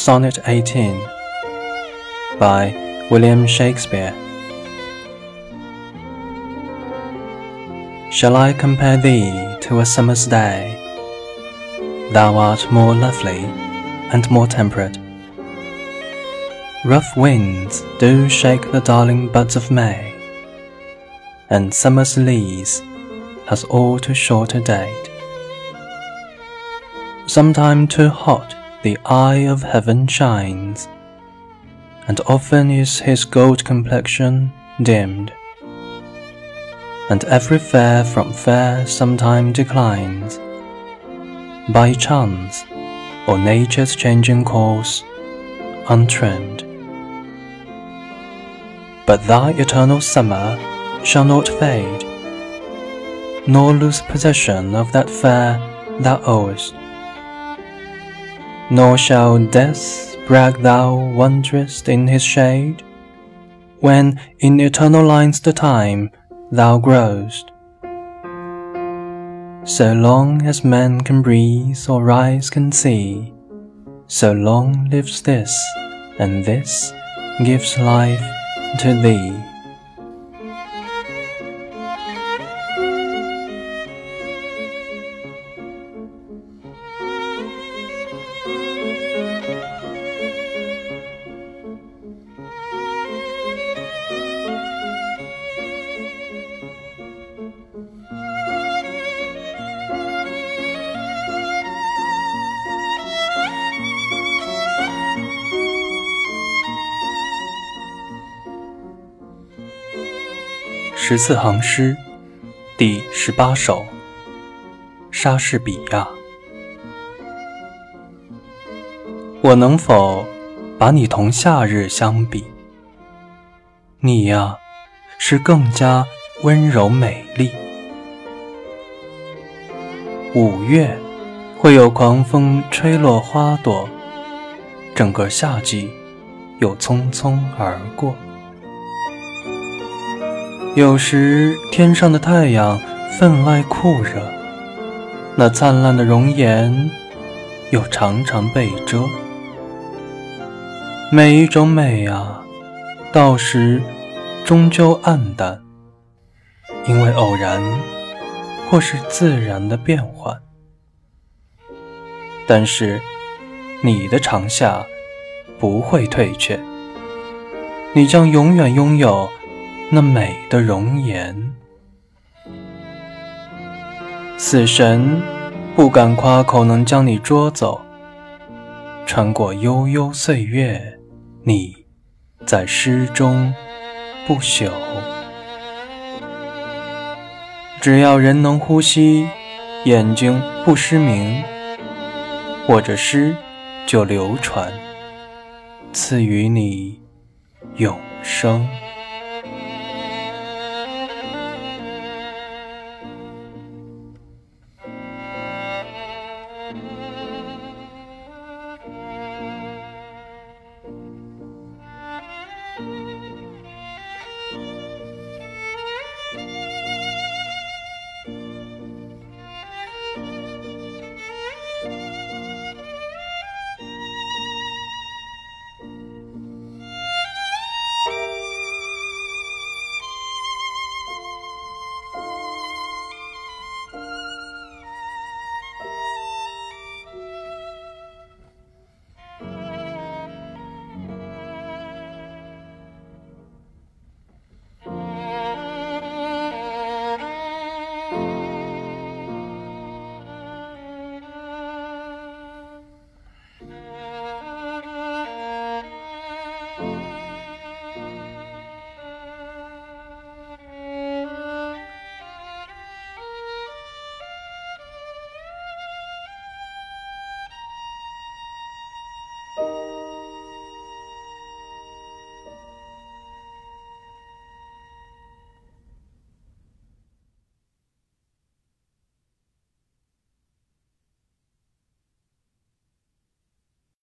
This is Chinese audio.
Sonnet 18 by William Shakespeare. Shall I compare thee to a summer's day? Thou art more lovely and more temperate. Rough winds do shake the darling buds of May, and summer's lease has all too short a date. Sometime too hot the eye of heaven shines, and often is his gold complexion dimmed, and every fair from fair sometime declines, by chance or nature's changing course, untrimmed. But thy eternal summer shall not fade, nor lose possession of that fair thou owest nor shall death brag thou wanderest in his shade, when in eternal lines the time thou growest. So long as man can breathe or eyes can see, so long lives this, and this gives life to thee. 十四行诗，第十八首。莎士比亚，我能否把你同夏日相比？你呀，是更加温柔美丽。五月会有狂风吹落花朵，整个夏季又匆匆而过。有时天上的太阳分外酷热，那灿烂的容颜又常常被遮。每一种美啊，到时终究黯淡，因为偶然或是自然的变换。但是你的长夏不会退却，你将永远拥有。那美的容颜，死神不敢夸口能将你捉走。穿过悠悠岁月，你在诗中不朽。只要人能呼吸，眼睛不失明，或者诗就流传，赐予你永生。